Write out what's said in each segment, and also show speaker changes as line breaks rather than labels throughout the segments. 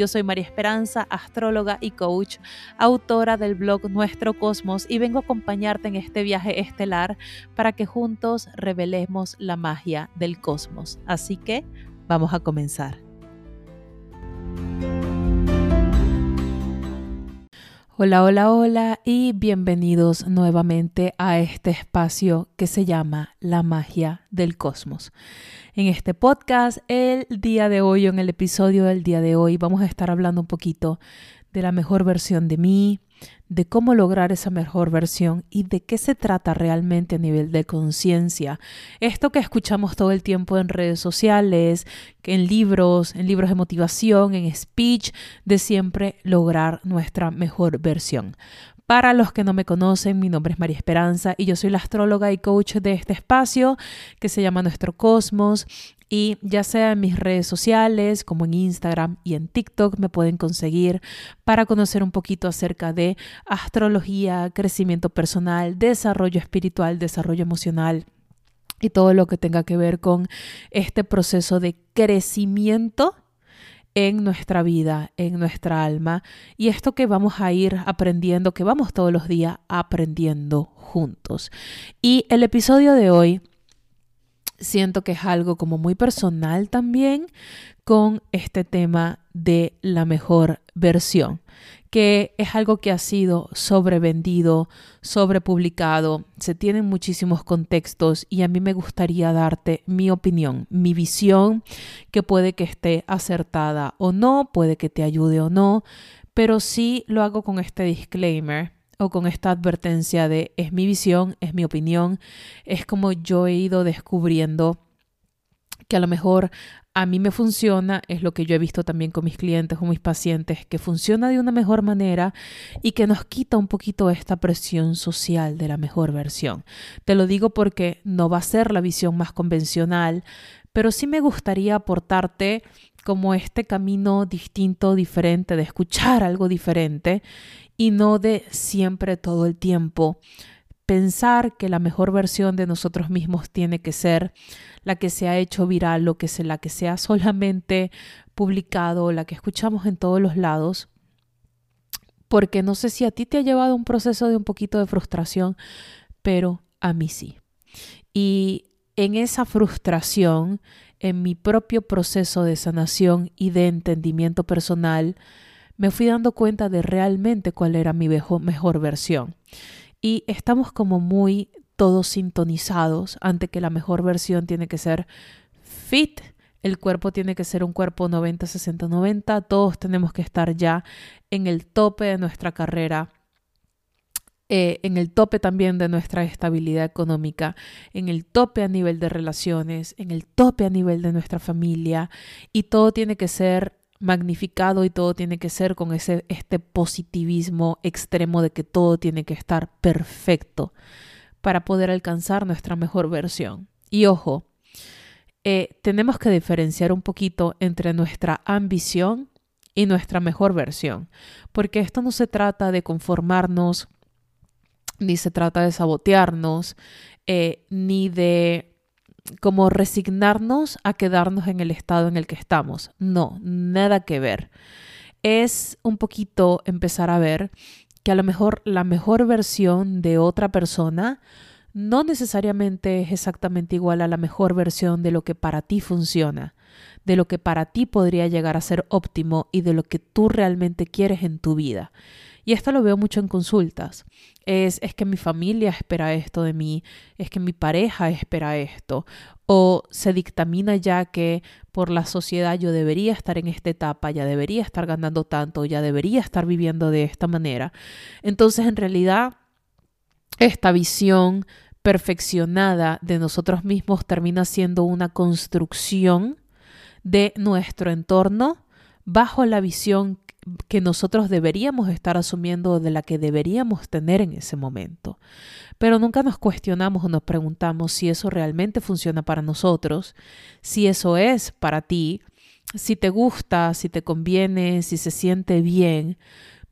Yo soy María Esperanza, astróloga y coach, autora del blog Nuestro Cosmos y vengo a acompañarte en este viaje estelar para que juntos revelemos la magia del cosmos. Así que vamos a comenzar. Hola, hola, hola y bienvenidos nuevamente a este espacio que se llama La magia del cosmos. En este podcast, el día de hoy, en el episodio del día de hoy, vamos a estar hablando un poquito de la mejor versión de mí, de cómo lograr esa mejor versión y de qué se trata realmente a nivel de conciencia. Esto que escuchamos todo el tiempo en redes sociales, en libros, en libros de motivación, en speech, de siempre lograr nuestra mejor versión. Para los que no me conocen, mi nombre es María Esperanza y yo soy la astróloga y coach de este espacio que se llama Nuestro Cosmos. Y ya sea en mis redes sociales como en Instagram y en TikTok me pueden conseguir para conocer un poquito acerca de astrología, crecimiento personal, desarrollo espiritual, desarrollo emocional y todo lo que tenga que ver con este proceso de crecimiento en nuestra vida, en nuestra alma, y esto que vamos a ir aprendiendo, que vamos todos los días aprendiendo juntos. Y el episodio de hoy siento que es algo como muy personal también con este tema de la mejor versión, que es algo que ha sido sobrevendido, sobrepublicado, se tienen muchísimos contextos y a mí me gustaría darte mi opinión, mi visión, que puede que esté acertada o no, puede que te ayude o no, pero sí lo hago con este disclaimer o con esta advertencia de es mi visión, es mi opinión, es como yo he ido descubriendo que a lo mejor a mí me funciona, es lo que yo he visto también con mis clientes o mis pacientes, que funciona de una mejor manera y que nos quita un poquito esta presión social de la mejor versión. Te lo digo porque no va a ser la visión más convencional, pero sí me gustaría aportarte como este camino distinto, diferente, de escuchar algo diferente y no de siempre todo el tiempo pensar que la mejor versión de nosotros mismos tiene que ser la que se ha hecho viral, lo que se, la que se ha solamente publicado, la que escuchamos en todos los lados, porque no sé si a ti te ha llevado un proceso de un poquito de frustración, pero a mí sí. Y en esa frustración, en mi propio proceso de sanación y de entendimiento personal, me fui dando cuenta de realmente cuál era mi mejor versión. Y estamos como muy todos sintonizados ante que la mejor versión tiene que ser fit, el cuerpo tiene que ser un cuerpo 90, 60, 90, todos tenemos que estar ya en el tope de nuestra carrera. Eh, en el tope también de nuestra estabilidad económica, en el tope a nivel de relaciones, en el tope a nivel de nuestra familia y todo tiene que ser magnificado y todo tiene que ser con ese, este positivismo extremo de que todo tiene que estar perfecto para poder alcanzar nuestra mejor versión. Y ojo, eh, tenemos que diferenciar un poquito entre nuestra ambición y nuestra mejor versión, porque esto no se trata de conformarnos, ni se trata de sabotearnos, eh, ni de como resignarnos a quedarnos en el estado en el que estamos. No, nada que ver. Es un poquito empezar a ver que a lo mejor la mejor versión de otra persona no necesariamente es exactamente igual a la mejor versión de lo que para ti funciona, de lo que para ti podría llegar a ser óptimo y de lo que tú realmente quieres en tu vida. Y esto lo veo mucho en consultas. Es, es que mi familia espera esto de mí, es que mi pareja espera esto, o se dictamina ya que por la sociedad yo debería estar en esta etapa, ya debería estar ganando tanto, ya debería estar viviendo de esta manera. Entonces, en realidad, esta visión perfeccionada de nosotros mismos termina siendo una construcción de nuestro entorno bajo la visión que nosotros deberíamos estar asumiendo de la que deberíamos tener en ese momento. Pero nunca nos cuestionamos o nos preguntamos si eso realmente funciona para nosotros, si eso es para ti, si te gusta, si te conviene, si se siente bien,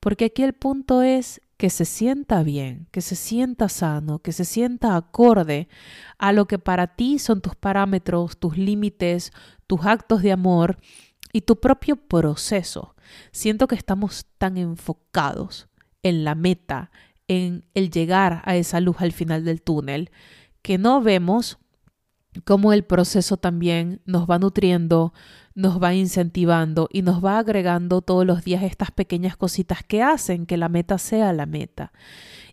porque aquí el punto es que se sienta bien, que se sienta sano, que se sienta acorde a lo que para ti son tus parámetros, tus límites, tus actos de amor y tu propio proceso. Siento que estamos tan enfocados en la meta, en el llegar a esa luz al final del túnel, que no vemos cómo el proceso también nos va nutriendo, nos va incentivando y nos va agregando todos los días estas pequeñas cositas que hacen que la meta sea la meta.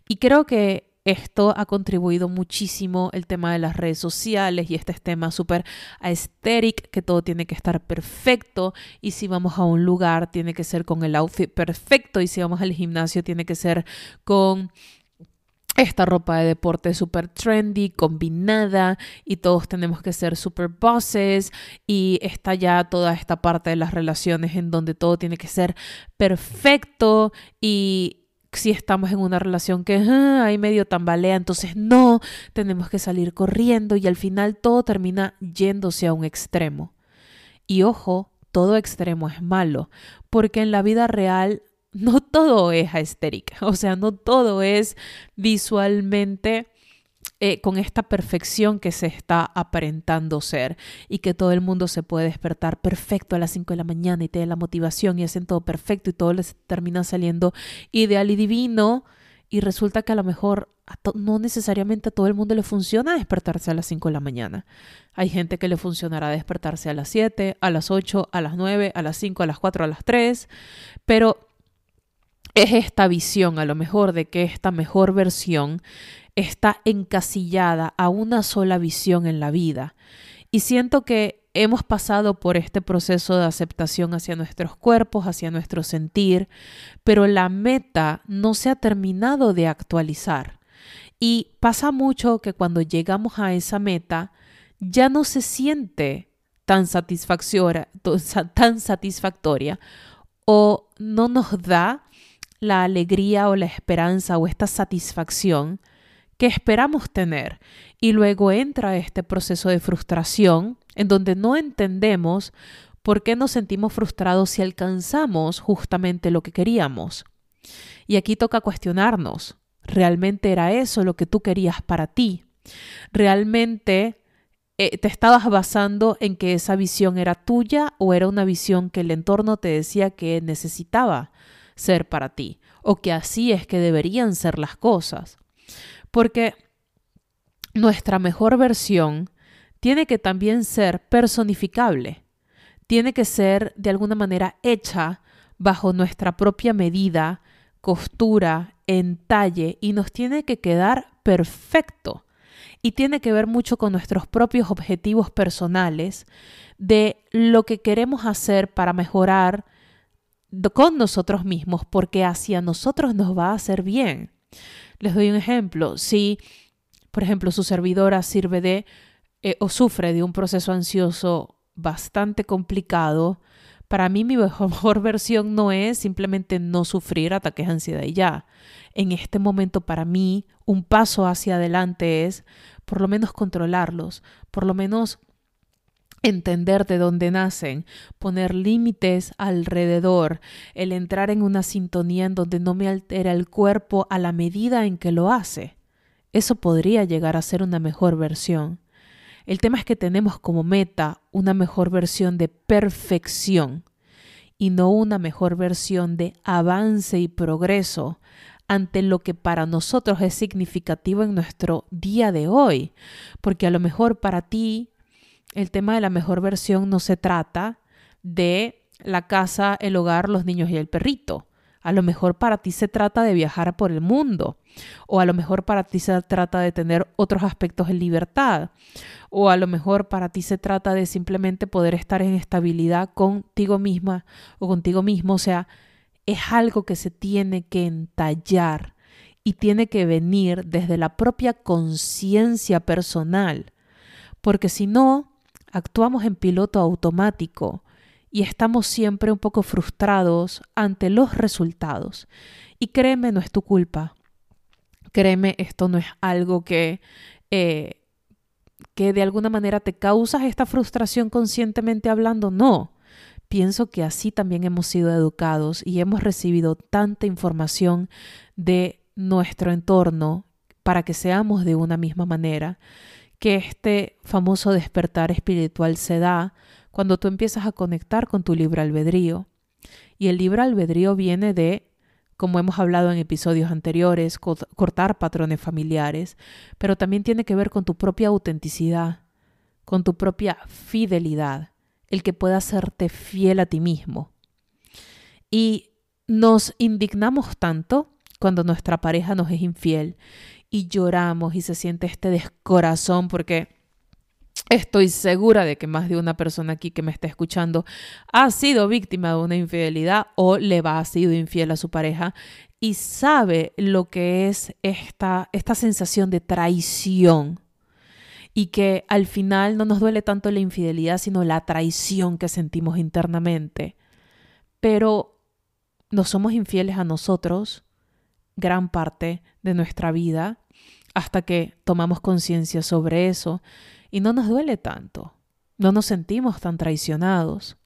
Y creo que esto ha contribuido muchísimo el tema de las redes sociales y este tema súper aesthetic, que todo tiene que estar perfecto. Y si vamos a un lugar tiene que ser con el outfit perfecto. Y si vamos al gimnasio tiene que ser con esta ropa de deporte súper trendy, combinada. Y todos tenemos que ser super bosses. Y está ya toda esta parte de las relaciones en donde todo tiene que ser perfecto. Y si estamos en una relación que ah, hay medio tambalea, entonces no, tenemos que salir corriendo y al final todo termina yéndose a un extremo. Y ojo, todo extremo es malo, porque en la vida real no todo es aesthetic, o sea, no todo es visualmente eh, con esta perfección que se está aparentando ser y que todo el mundo se puede despertar perfecto a las 5 de la mañana y tiene la motivación y hacen todo perfecto y todo les termina saliendo ideal y divino y resulta que a lo mejor no necesariamente a todo el mundo le funciona despertarse a las 5 de la mañana. Hay gente que le funcionará despertarse a las 7, a las 8, a las 9, a las 5, a las 4, a las 3, pero es esta visión a lo mejor de que esta mejor versión está encasillada a una sola visión en la vida. Y siento que hemos pasado por este proceso de aceptación hacia nuestros cuerpos, hacia nuestro sentir, pero la meta no se ha terminado de actualizar. Y pasa mucho que cuando llegamos a esa meta, ya no se siente tan satisfactoria, tan satisfactoria o no nos da la alegría o la esperanza o esta satisfacción que esperamos tener. Y luego entra este proceso de frustración en donde no entendemos por qué nos sentimos frustrados si alcanzamos justamente lo que queríamos. Y aquí toca cuestionarnos, ¿realmente era eso lo que tú querías para ti? ¿Realmente eh, te estabas basando en que esa visión era tuya o era una visión que el entorno te decía que necesitaba? Ser para ti o que así es que deberían ser las cosas. Porque nuestra mejor versión tiene que también ser personificable, tiene que ser de alguna manera hecha bajo nuestra propia medida, costura, entalle y nos tiene que quedar perfecto. Y tiene que ver mucho con nuestros propios objetivos personales de lo que queremos hacer para mejorar con nosotros mismos porque hacia nosotros nos va a hacer bien. Les doy un ejemplo. Si, por ejemplo, su servidora sirve de eh, o sufre de un proceso ansioso bastante complicado, para mí mi mejor versión no es simplemente no sufrir ataques de ansiedad y ya. En este momento para mí un paso hacia adelante es por lo menos controlarlos, por lo menos entender de dónde nacen, poner límites alrededor, el entrar en una sintonía en donde no me altera el cuerpo a la medida en que lo hace. Eso podría llegar a ser una mejor versión. El tema es que tenemos como meta una mejor versión de perfección y no una mejor versión de avance y progreso ante lo que para nosotros es significativo en nuestro día de hoy, porque a lo mejor para ti el tema de la mejor versión no se trata de la casa, el hogar, los niños y el perrito. A lo mejor para ti se trata de viajar por el mundo, o a lo mejor para ti se trata de tener otros aspectos en libertad, o a lo mejor para ti se trata de simplemente poder estar en estabilidad contigo misma o contigo mismo. O sea, es algo que se tiene que entallar y tiene que venir desde la propia conciencia personal, porque si no, actuamos en piloto automático y estamos siempre un poco frustrados ante los resultados. Y créeme, no es tu culpa. Créeme, esto no es algo que, eh, que de alguna manera te causas esta frustración conscientemente hablando. No. Pienso que así también hemos sido educados y hemos recibido tanta información de nuestro entorno para que seamos de una misma manera, que este famoso despertar espiritual se da cuando tú empiezas a conectar con tu libre albedrío. Y el libre albedrío viene de, como hemos hablado en episodios anteriores, cortar patrones familiares, pero también tiene que ver con tu propia autenticidad, con tu propia fidelidad, el que pueda hacerte fiel a ti mismo. Y nos indignamos tanto cuando nuestra pareja nos es infiel y lloramos y se siente este descorazón porque Estoy segura de que más de una persona aquí que me está escuchando ha sido víctima de una infidelidad o le va a sido infiel a su pareja y sabe lo que es esta, esta sensación de traición y que al final no nos duele tanto la infidelidad, sino la traición que sentimos internamente. Pero no somos infieles a nosotros gran parte de nuestra vida hasta que tomamos conciencia sobre eso y no nos duele tanto, no nos sentimos tan traicionados.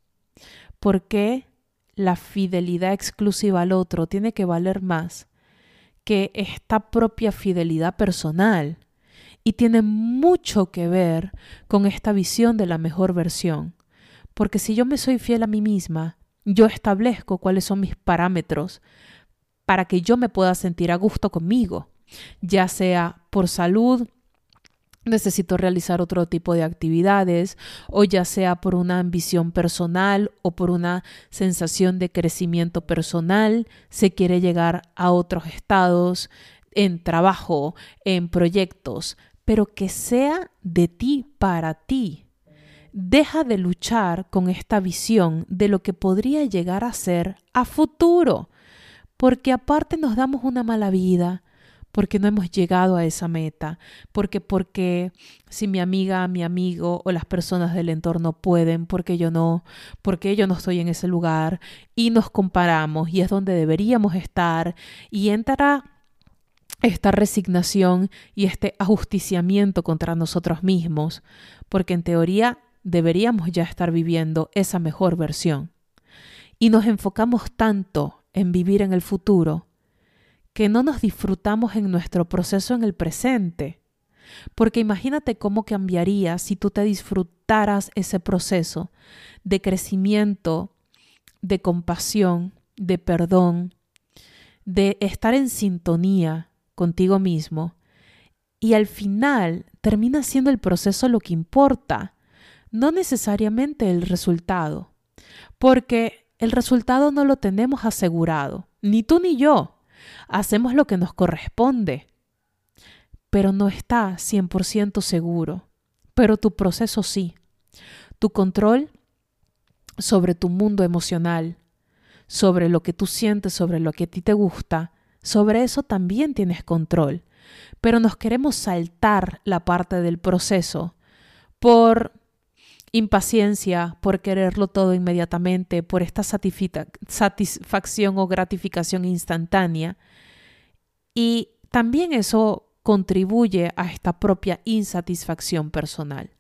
¿Por qué la fidelidad exclusiva al otro tiene que valer más que esta propia fidelidad personal? Y tiene mucho que ver con esta visión de la mejor versión. Porque si yo me soy fiel a mí misma, yo establezco cuáles son mis parámetros para que yo me pueda sentir a gusto conmigo, ya sea por salud, necesito realizar otro tipo de actividades o ya sea por una ambición personal o por una sensación de crecimiento personal, se quiere llegar a otros estados en trabajo, en proyectos, pero que sea de ti para ti. Deja de luchar con esta visión de lo que podría llegar a ser a futuro, porque aparte nos damos una mala vida, porque no hemos llegado a esa meta, porque porque si mi amiga, mi amigo o las personas del entorno pueden, porque yo no, porque yo no estoy en ese lugar y nos comparamos y es donde deberíamos estar y entra esta resignación y este ajusticiamiento contra nosotros mismos, porque en teoría deberíamos ya estar viviendo esa mejor versión. Y nos enfocamos tanto en vivir en el futuro que no nos disfrutamos en nuestro proceso en el presente. Porque imagínate cómo cambiaría si tú te disfrutaras ese proceso de crecimiento, de compasión, de perdón, de estar en sintonía contigo mismo. Y al final termina siendo el proceso lo que importa, no necesariamente el resultado. Porque el resultado no lo tenemos asegurado, ni tú ni yo hacemos lo que nos corresponde, pero no está 100% seguro. Pero tu proceso sí. Tu control sobre tu mundo emocional, sobre lo que tú sientes, sobre lo que a ti te gusta, sobre eso también tienes control. Pero nos queremos saltar la parte del proceso por impaciencia, por quererlo todo inmediatamente, por esta satisfacción o gratificación instantánea. Y también eso contribuye a esta propia insatisfacción personal.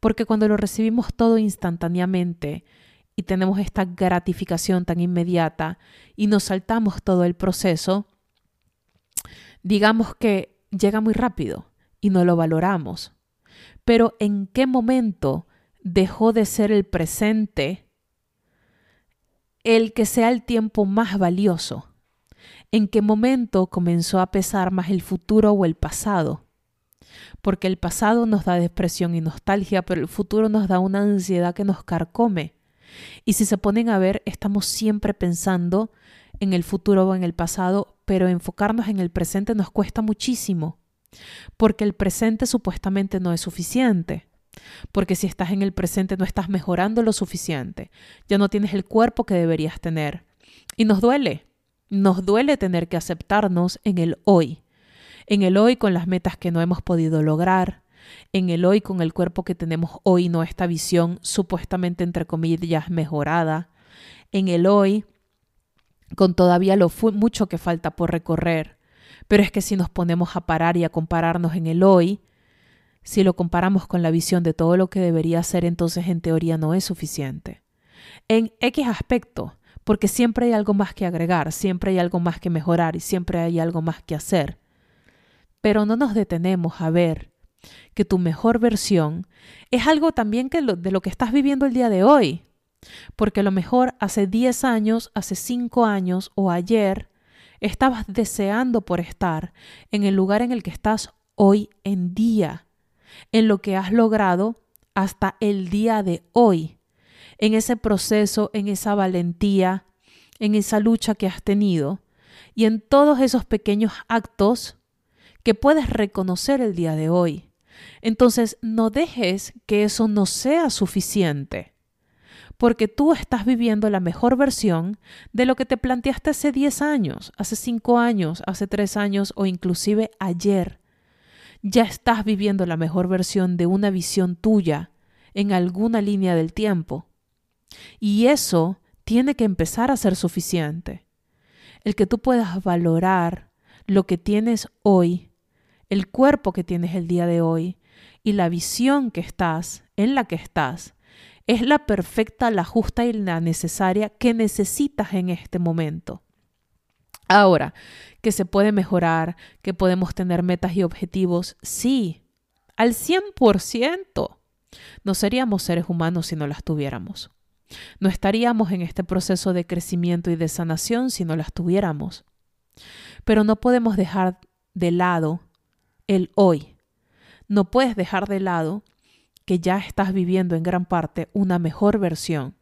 Porque cuando lo recibimos todo instantáneamente y tenemos esta gratificación tan inmediata y nos saltamos todo el proceso, digamos que llega muy rápido y no lo valoramos. Pero ¿en qué momento dejó de ser el presente el que sea el tiempo más valioso? ¿En qué momento comenzó a pesar más el futuro o el pasado? Porque el pasado nos da depresión y nostalgia, pero el futuro nos da una ansiedad que nos carcome. Y si se ponen a ver, estamos siempre pensando en el futuro o en el pasado, pero enfocarnos en el presente nos cuesta muchísimo, porque el presente supuestamente no es suficiente. Porque si estás en el presente no estás mejorando lo suficiente, ya no tienes el cuerpo que deberías tener. Y nos duele, nos duele tener que aceptarnos en el hoy, en el hoy con las metas que no hemos podido lograr, en el hoy con el cuerpo que tenemos hoy, no esta visión supuestamente entre comillas mejorada, en el hoy con todavía lo mucho que falta por recorrer. Pero es que si nos ponemos a parar y a compararnos en el hoy, si lo comparamos con la visión de todo lo que debería ser, entonces en teoría no es suficiente. En X aspecto, porque siempre hay algo más que agregar, siempre hay algo más que mejorar y siempre hay algo más que hacer. Pero no nos detenemos a ver que tu mejor versión es algo también que de lo que estás viviendo el día de hoy. Porque a lo mejor hace 10 años, hace 5 años o ayer estabas deseando por estar en el lugar en el que estás hoy en día, en lo que has logrado hasta el día de hoy, en ese proceso, en esa valentía, en esa lucha que has tenido y en todos esos pequeños actos que puedes reconocer el día de hoy. Entonces, no dejes que eso no sea suficiente porque tú estás viviendo la mejor versión de lo que te planteaste hace 10 años, hace 5 años, hace 3 años o inclusive ayer. Ya estás viviendo la mejor versión de una visión tuya en alguna línea del tiempo. Y eso tiene que empezar a ser suficiente. El que tú puedas valorar lo que tienes hoy, el cuerpo que tienes el día de hoy y la visión que estás, en la que estás, es la perfecta, la justa y la necesaria que necesitas en este momento. Ahora, que se puede mejorar, que podemos tener metas y objetivos, sí, al 100%. No seríamos seres humanos si no las tuviéramos. No estaríamos en este proceso de crecimiento y de sanación si no las tuviéramos. Pero no podemos dejar de lado el hoy. No puedes dejar de lado que ya estás viviendo en gran parte una mejor versión.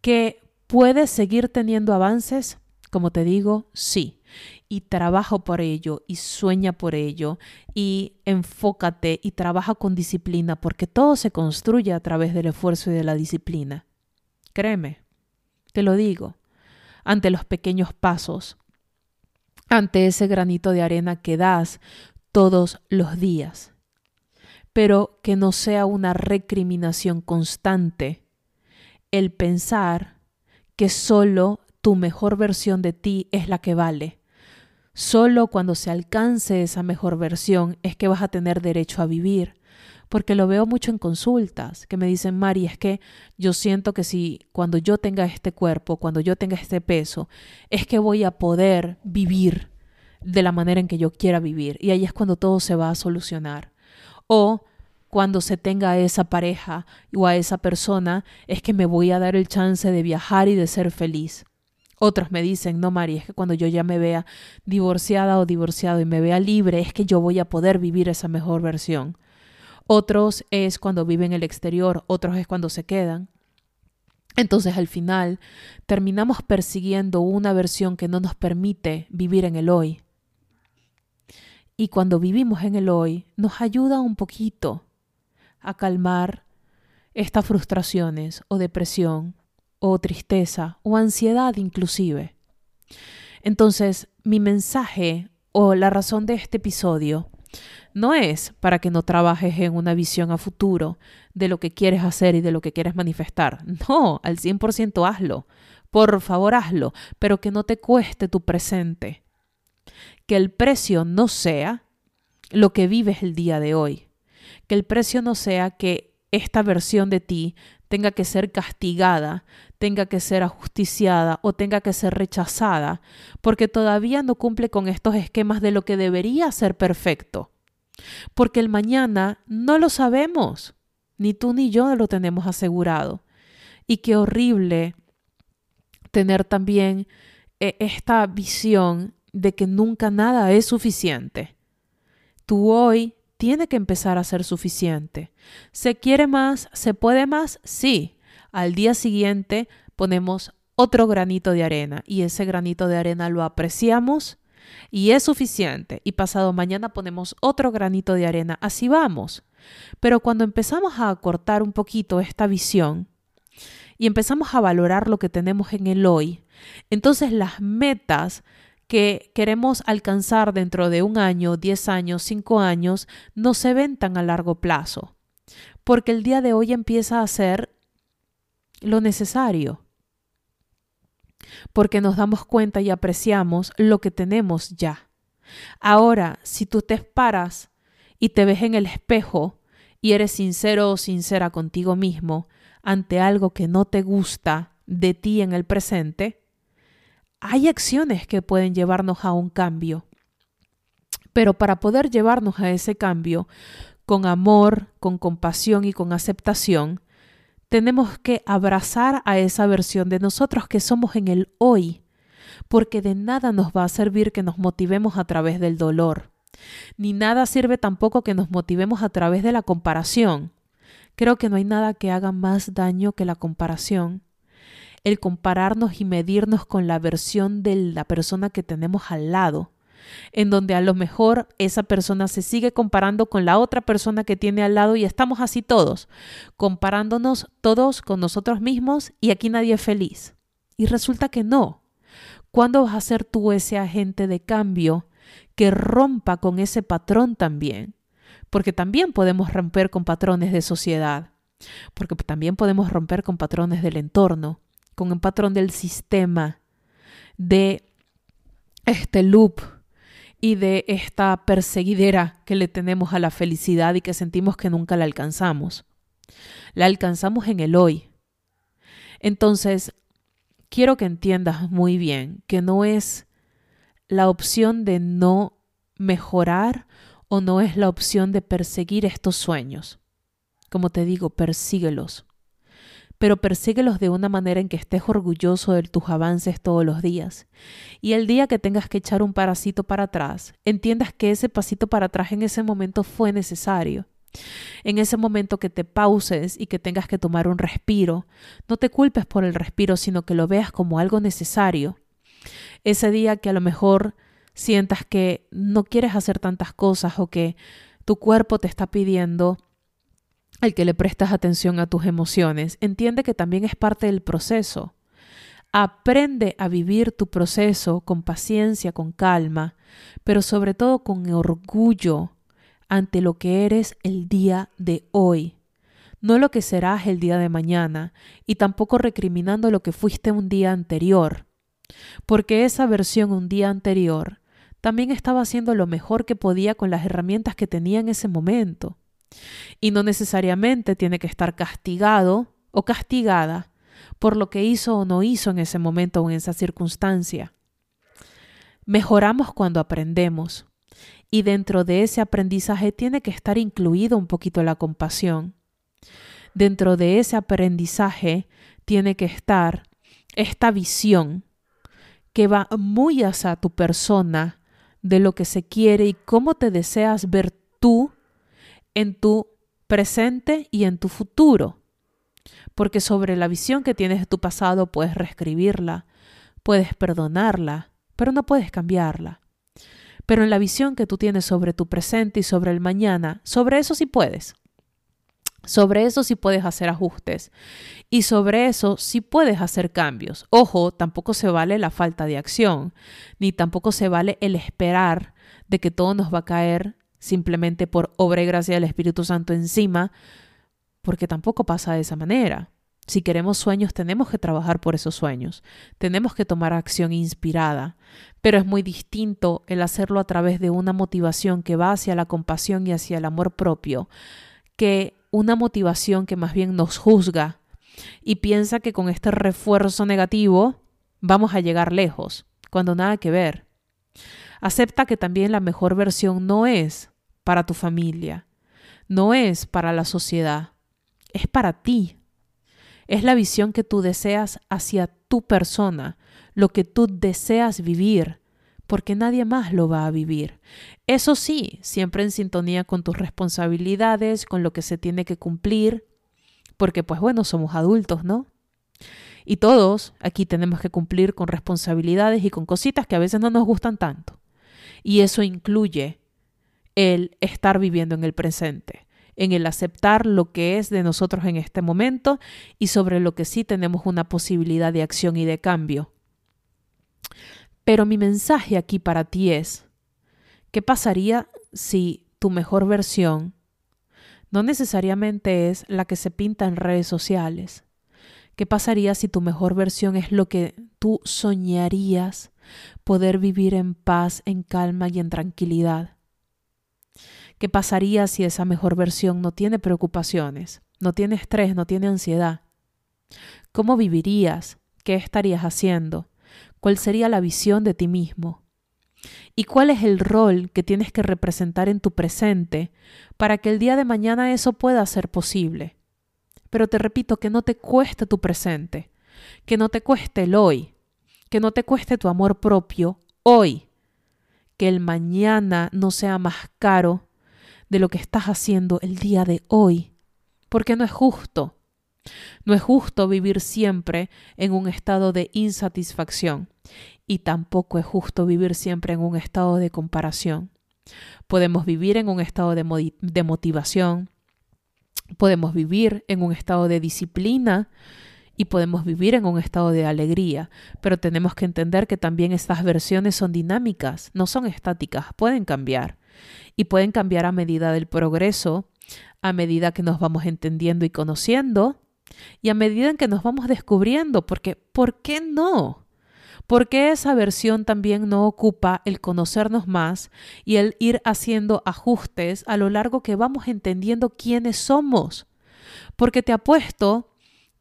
Que puedes seguir teniendo avances, como te digo, sí. Y trabaja por ello y sueña por ello y enfócate y trabaja con disciplina porque todo se construye a través del esfuerzo y de la disciplina. Créeme, te lo digo, ante los pequeños pasos, ante ese granito de arena que das todos los días pero que no sea una recriminación constante el pensar que solo tu mejor versión de ti es la que vale. Solo cuando se alcance esa mejor versión es que vas a tener derecho a vivir. Porque lo veo mucho en consultas, que me dicen, Mari, es que yo siento que si cuando yo tenga este cuerpo, cuando yo tenga este peso, es que voy a poder vivir de la manera en que yo quiera vivir. Y ahí es cuando todo se va a solucionar o cuando se tenga a esa pareja o a esa persona, es que me voy a dar el chance de viajar y de ser feliz. Otros me dicen, no, María, es que cuando yo ya me vea divorciada o divorciado y me vea libre, es que yo voy a poder vivir esa mejor versión. Otros es cuando viven en el exterior, otros es cuando se quedan. Entonces al final terminamos persiguiendo una versión que no nos permite vivir en el hoy. Y cuando vivimos en el hoy, nos ayuda un poquito a calmar estas frustraciones o depresión o tristeza o ansiedad inclusive. Entonces, mi mensaje o la razón de este episodio no es para que no trabajes en una visión a futuro de lo que quieres hacer y de lo que quieres manifestar. No, al 100% hazlo. Por favor, hazlo, pero que no te cueste tu presente que el precio no sea lo que vives el día de hoy, que el precio no sea que esta versión de ti tenga que ser castigada, tenga que ser ajusticiada o tenga que ser rechazada, porque todavía no cumple con estos esquemas de lo que debería ser perfecto. Porque el mañana no lo sabemos, ni tú ni yo lo tenemos asegurado. Y qué horrible tener también eh, esta visión de que nunca nada es suficiente. Tú hoy tiene que empezar a ser suficiente. ¿Se quiere más? ¿Se puede más? Sí. Al día siguiente ponemos otro granito de arena y ese granito de arena lo apreciamos y es suficiente. Y pasado mañana ponemos otro granito de arena. Así vamos. Pero cuando empezamos a acortar un poquito esta visión y empezamos a valorar lo que tenemos en el hoy, entonces las metas que queremos alcanzar dentro de un año, diez años, cinco años, no se ven tan a largo plazo, porque el día de hoy empieza a ser lo necesario, porque nos damos cuenta y apreciamos lo que tenemos ya. Ahora, si tú te paras y te ves en el espejo y eres sincero o sincera contigo mismo ante algo que no te gusta de ti en el presente, hay acciones que pueden llevarnos a un cambio. Pero para poder llevarnos a ese cambio con amor, con compasión y con aceptación, tenemos que abrazar a esa versión de nosotros que somos en el hoy, porque de nada nos va a servir que nos motivemos a través del dolor, ni nada sirve tampoco que nos motivemos a través de la comparación. Creo que no hay nada que haga más daño que la comparación. El compararnos y medirnos con la versión de la persona que tenemos al lado en donde a lo mejor esa persona se sigue comparando con la otra persona que tiene al lado y estamos así todos, comparándonos todos con nosotros mismos y aquí nadie es feliz. Y resulta que no. ¿Cuándo vas a ser tú ese agente de cambio que rompa con ese patrón también? Porque también podemos romper con patrones de sociedad, porque también podemos romper con patrones del entorno, con el patrón del sistema, de este loop y de esta perseguidera que le tenemos a la felicidad y que sentimos que nunca la alcanzamos. La alcanzamos en el hoy. Entonces, quiero que entiendas muy bien que no es la opción de no mejorar o no es la opción de perseguir estos sueños. Como te digo, persíguelos pero persíguelos de una manera en que estés orgulloso de tus avances todos los días. Y el día que tengas que echar un paracito para atrás, entiendas que ese pasito para atrás en ese momento fue necesario. En ese momento que te pauses y que tengas que tomar un respiro, no te culpes por el respiro, sino que lo veas como algo necesario. Ese día que a lo mejor sientas que no quieres hacer tantas cosas o que tu cuerpo te está pidiendo al que le prestas atención a tus emociones, entiende que también es parte del proceso. Aprende a vivir tu proceso con paciencia, con calma, pero sobre todo con orgullo ante lo que eres el día de hoy, no lo que serás el día de mañana, y tampoco recriminando lo que fuiste un día anterior, porque esa versión un día anterior también estaba haciendo lo mejor que podía con las herramientas que tenía en ese momento y no necesariamente tiene que estar castigado o castigada por lo que hizo o no hizo en ese momento o en esa circunstancia. Mejoramos cuando aprendemos y dentro de ese aprendizaje tiene que estar incluido un poquito la compasión. Dentro de ese aprendizaje tiene que estar esta visión que va muy hacia tu persona de lo que se quiere y cómo te deseas ver tú en tu presente y en tu futuro. Porque sobre la visión que tienes de tu pasado puedes reescribirla, puedes perdonarla, pero no puedes cambiarla. Pero en la visión que tú tienes sobre tu presente y sobre el mañana, sobre eso sí puedes. Sobre eso sí puedes hacer ajustes y sobre eso sí puedes hacer cambios. Ojo, tampoco se vale la falta de acción, ni tampoco se vale el esperar de que todo nos va a caer simplemente por obra y gracia del Espíritu Santo encima, porque tampoco pasa de esa manera. Si queremos sueños, tenemos que trabajar por esos sueños, tenemos que tomar acción inspirada, pero es muy distinto el hacerlo a través de una motivación que va hacia la compasión y hacia el amor propio, que una motivación que más bien nos juzga y piensa que con este refuerzo negativo vamos a llegar lejos, cuando nada que ver. Acepta que también la mejor versión no es para tu familia, no es para la sociedad, es para ti. Es la visión que tú deseas hacia tu persona, lo que tú deseas vivir, porque nadie más lo va a vivir. Eso sí, siempre en sintonía con tus responsabilidades, con lo que se tiene que cumplir, porque pues bueno, somos adultos, ¿no? Y todos aquí tenemos que cumplir con responsabilidades y con cositas que a veces no nos gustan tanto. Y eso incluye el estar viviendo en el presente, en el aceptar lo que es de nosotros en este momento y sobre lo que sí tenemos una posibilidad de acción y de cambio. Pero mi mensaje aquí para ti es, ¿qué pasaría si tu mejor versión no necesariamente es la que se pinta en redes sociales? ¿Qué pasaría si tu mejor versión es lo que tú soñarías poder vivir en paz, en calma y en tranquilidad? ¿Qué pasaría si esa mejor versión no tiene preocupaciones, no tiene estrés, no tiene ansiedad? ¿Cómo vivirías? ¿Qué estarías haciendo? ¿Cuál sería la visión de ti mismo? ¿Y cuál es el rol que tienes que representar en tu presente para que el día de mañana eso pueda ser posible? Pero te repito, que no te cueste tu presente, que no te cueste el hoy, que no te cueste tu amor propio hoy, que el mañana no sea más caro de lo que estás haciendo el día de hoy, porque no es justo. No es justo vivir siempre en un estado de insatisfacción y tampoco es justo vivir siempre en un estado de comparación. Podemos vivir en un estado de, de motivación, podemos vivir en un estado de disciplina y podemos vivir en un estado de alegría, pero tenemos que entender que también estas versiones son dinámicas, no son estáticas, pueden cambiar y pueden cambiar a medida del progreso, a medida que nos vamos entendiendo y conociendo y a medida en que nos vamos descubriendo, porque ¿por qué no? ¿Por qué esa versión también no ocupa el conocernos más y el ir haciendo ajustes a lo largo que vamos entendiendo quiénes somos? Porque te apuesto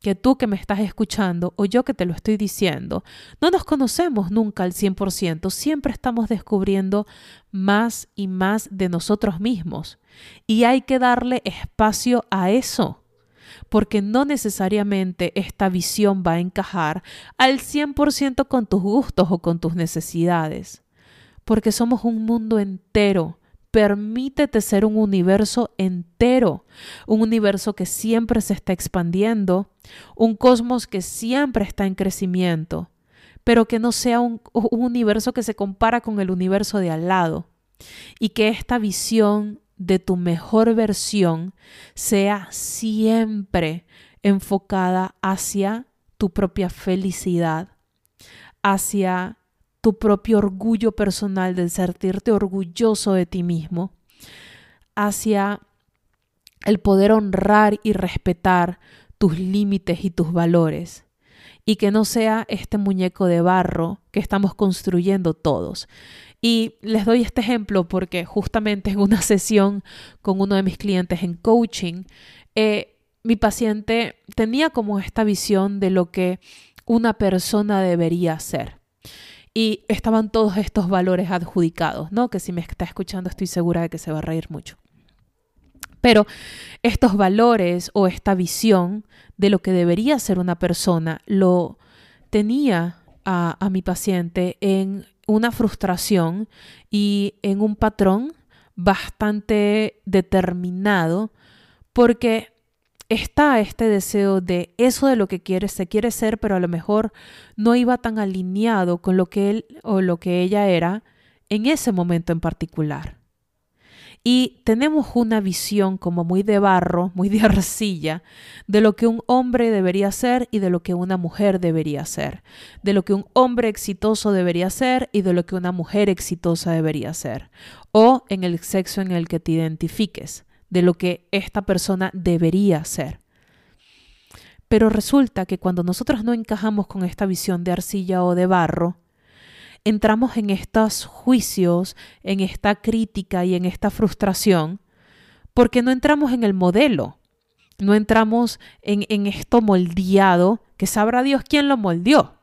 que tú que me estás escuchando o yo que te lo estoy diciendo, no nos conocemos nunca al 100%, siempre estamos descubriendo más y más de nosotros mismos. Y hay que darle espacio a eso porque no necesariamente esta visión va a encajar al 100% con tus gustos o con tus necesidades, porque somos un mundo entero. Permítete ser un universo entero, un universo que siempre se está expandiendo, un cosmos que siempre está en crecimiento, pero que no sea un, un universo que se compara con el universo de al lado y que esta visión de tu mejor versión sea siempre enfocada hacia tu propia felicidad, hacia tu propio orgullo personal del sentirte orgulloso de ti mismo, hacia el poder honrar y respetar tus límites y tus valores y que no sea este muñeco de barro que estamos construyendo todos. Y les doy este ejemplo porque justamente en una sesión con uno de mis clientes en coaching, eh, mi paciente tenía como esta visión de lo que una persona debería ser. Y estaban todos estos valores adjudicados, ¿no? Que si me está escuchando estoy segura de que se va a reír mucho. Pero estos valores o esta visión de lo que debería ser una persona lo tenía a, mi paciente en una frustración y en un patrón bastante determinado porque está este deseo de eso de lo que quiere, se quiere ser, pero a lo mejor no iba tan alineado con lo que él o lo que ella era en ese momento en particular. Y tenemos una visión como muy de barro, muy de arcilla, de lo que un hombre debería ser y de lo que una mujer debería ser, de lo que un hombre exitoso debería ser y de lo que una mujer exitosa debería ser, o en el sexo en el que te identifiques, de lo que esta persona debería ser. Pero resulta que cuando nosotros no encajamos con esta visión de arcilla o de barro, entramos en estos juicios, en esta crítica y en esta frustración, porque no entramos en el modelo, no entramos en, en esto moldeado, que sabrá Dios quién lo moldeó,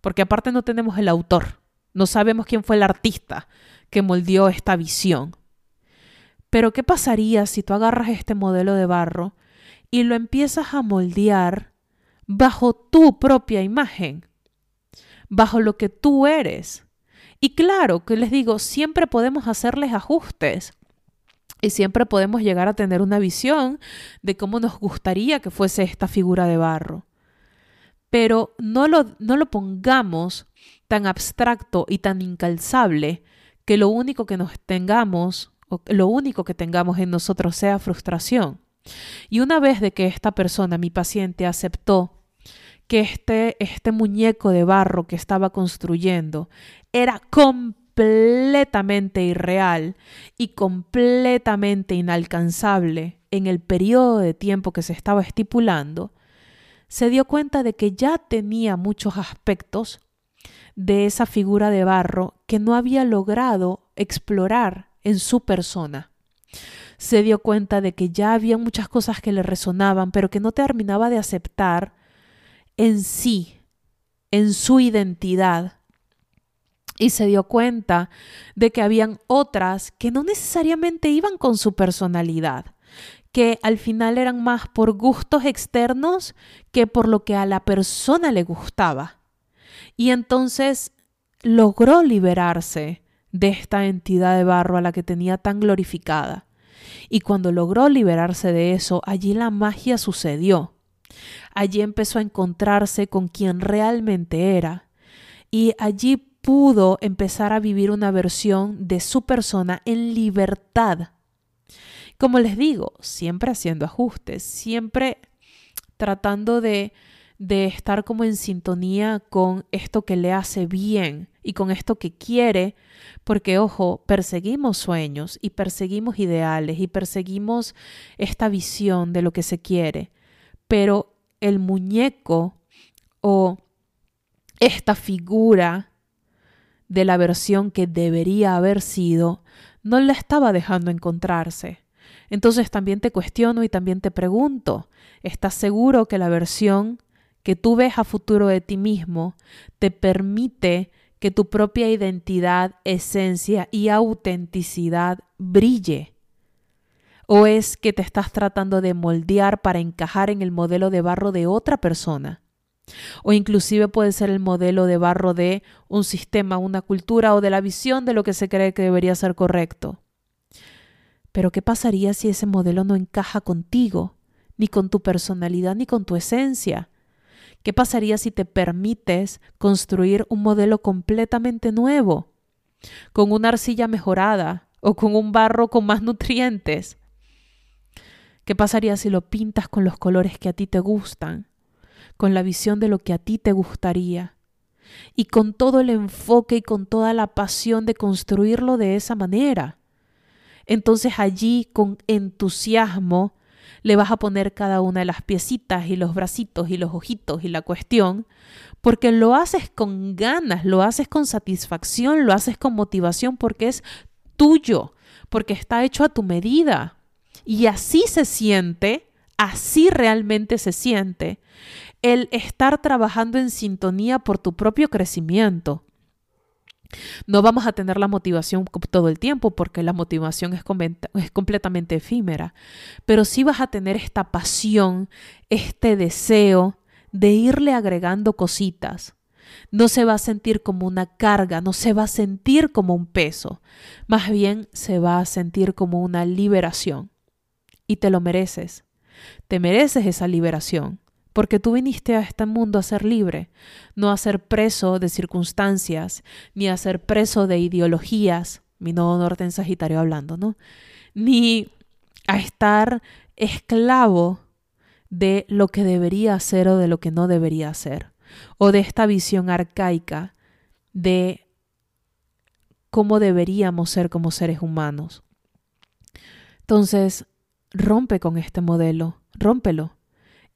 porque aparte no tenemos el autor, no sabemos quién fue el artista que moldeó esta visión. Pero ¿qué pasaría si tú agarras este modelo de barro y lo empiezas a moldear bajo tu propia imagen? bajo lo que tú eres. Y claro, que les digo, siempre podemos hacerles ajustes. Y siempre podemos llegar a tener una visión de cómo nos gustaría que fuese esta figura de barro. Pero no lo, no lo pongamos tan abstracto y tan incalzable que lo único que nos tengamos, lo único que tengamos en nosotros sea frustración. Y una vez de que esta persona, mi paciente, aceptó que este, este muñeco de barro que estaba construyendo era completamente irreal y completamente inalcanzable en el periodo de tiempo que se estaba estipulando, se dio cuenta de que ya tenía muchos aspectos de esa figura de barro que no había logrado explorar en su persona. Se dio cuenta de que ya había muchas cosas que le resonaban, pero que no terminaba de aceptar en sí, en su identidad. Y se dio cuenta de que habían otras que no necesariamente iban con su personalidad, que al final eran más por gustos externos que por lo que a la persona le gustaba. Y entonces logró liberarse de esta entidad de barro a la que tenía tan glorificada. Y cuando logró liberarse de eso, allí la magia sucedió. Allí empezó a encontrarse con quien realmente era. Y allí pudo empezar a vivir una versión de su persona en libertad. Como les digo, siempre haciendo ajustes, siempre tratando de de estar como en sintonía con esto que le hace bien y con esto que quiere, porque ojo, perseguimos sueños y perseguimos ideales y perseguimos esta visión de lo que se quiere, pero el muñeco o esta figura de la versión que debería haber sido no la estaba dejando encontrarse. Entonces también te cuestiono y también te pregunto, ¿estás seguro que la versión que tú ves a futuro de ti mismo te permite que tu propia identidad, esencia y autenticidad brille? ¿O es que te estás tratando de moldear para encajar en el modelo de barro de otra persona? O inclusive puede ser el modelo de barro de un sistema, una cultura o de la visión de lo que se cree que debería ser correcto. Pero ¿qué pasaría si ese modelo no encaja contigo, ni con tu personalidad, ni con tu esencia? ¿Qué pasaría si te permites construir un modelo completamente nuevo, con una arcilla mejorada o con un barro con más nutrientes? ¿Qué pasaría si lo pintas con los colores que a ti te gustan, con la visión de lo que a ti te gustaría y con todo el enfoque y con toda la pasión de construirlo de esa manera? Entonces allí con entusiasmo le vas a poner cada una de las piecitas y los bracitos y los ojitos y la cuestión, porque lo haces con ganas, lo haces con satisfacción, lo haces con motivación porque es tuyo, porque está hecho a tu medida. Y así se siente, así realmente se siente el estar trabajando en sintonía por tu propio crecimiento. No vamos a tener la motivación todo el tiempo porque la motivación es, completamente efímera, pero sí vas a tener esta pasión, este deseo de irle agregando cositas. No se va a sentir como una carga, no se va a sentir como un peso, más bien se va a sentir como una liberación. Y te lo mereces. Te mereces esa liberación porque tú viniste a este mundo a ser libre, no a ser preso de circunstancias, ni a ser preso de ideologías, mi nodo norte en Sagitario hablando, ¿no? Ni a estar esclavo de lo que debería ser o de lo que no debería ser, o de esta visión arcaica de cómo deberíamos ser como seres humanos. Entonces, rompe con este modelo, rómpelo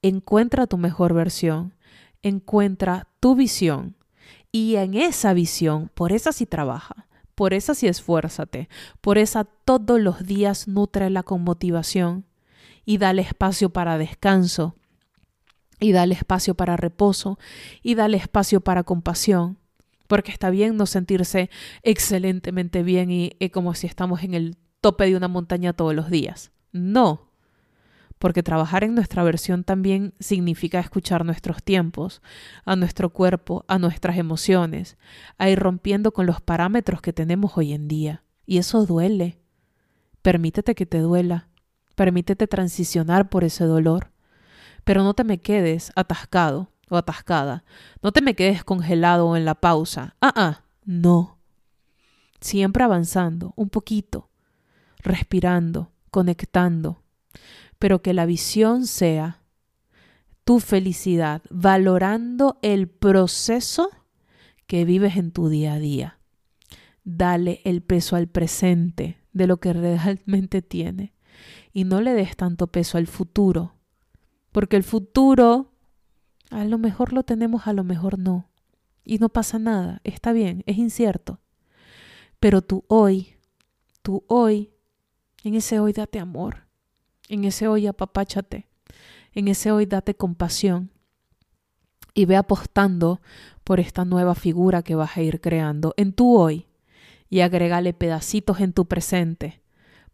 encuentra tu mejor versión, encuentra tu visión y en esa visión, por esa sí trabaja, por esa sí esfuérzate, por esa todos los días nutrela con motivación y dale espacio para descanso y dale espacio para reposo y dale espacio para compasión. Porque está bien no sentirse excelentemente bien y, y como si estamos en el tope de una montaña todos los días. No, porque trabajar en nuestra versión también significa escuchar nuestros tiempos, a nuestro cuerpo, a nuestras emociones, a ir rompiendo con los parámetros que tenemos hoy en día. Y eso duele. Permítete que te duela, permítete transicionar por ese dolor, pero no te me quedes atascado o atascada, no te me quedes congelado o en la pausa. Ah, ah, no. Siempre avanzando, un poquito, respirando, conectando, pero que la visión sea tu felicidad, valorando el proceso que vives en tu día a día. Dale el peso al presente de lo que realmente tiene y no le des tanto peso al futuro, porque el futuro a lo mejor lo tenemos, a lo mejor no. Y no pasa nada, está bien, es incierto. Pero tú hoy, tú hoy, en ese hoy date amor, en ese hoy apapáchate, en ese hoy date compasión. Y ve apostando por esta nueva figura que vas a ir creando en tu hoy. Y agrégale pedacitos en tu presente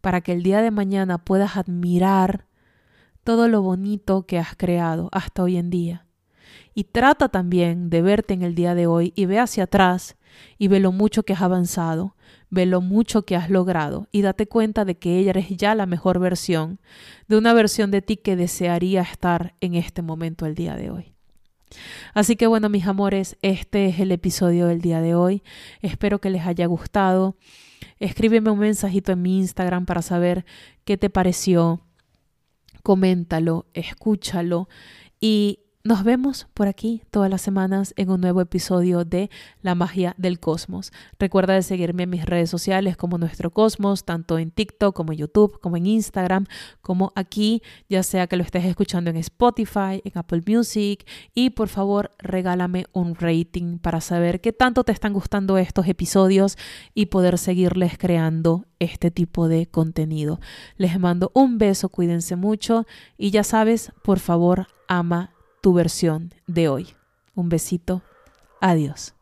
para que el día de mañana puedas admirar todo lo bonito que has creado hasta hoy en día. Y trata también de verte en el día de hoy y ve hacia atrás y ve lo mucho que has avanzado, ve lo mucho que has logrado y date cuenta de que ella eres ya la mejor versión de una versión de ti que desearía estar en este momento el día de hoy. Así que bueno, mis amores, este es el episodio del día de hoy. Espero que les haya gustado. Escríbeme un mensajito en mi Instagram para saber qué te pareció. Coméntalo, escúchalo y nos vemos por aquí todas las semanas en un nuevo episodio de La magia del cosmos. Recuerda de seguirme en mis redes sociales como Nuestro Cosmos, tanto en TikTok como en YouTube, como en Instagram, como aquí, ya sea que lo estés escuchando en Spotify, en Apple Music. Y por favor, regálame un rating para saber qué tanto te están gustando estos episodios y poder seguirles creando este tipo de contenido. Les mando un beso, cuídense mucho y ya sabes, por favor, ama tu versión de hoy. Un besito. Adiós.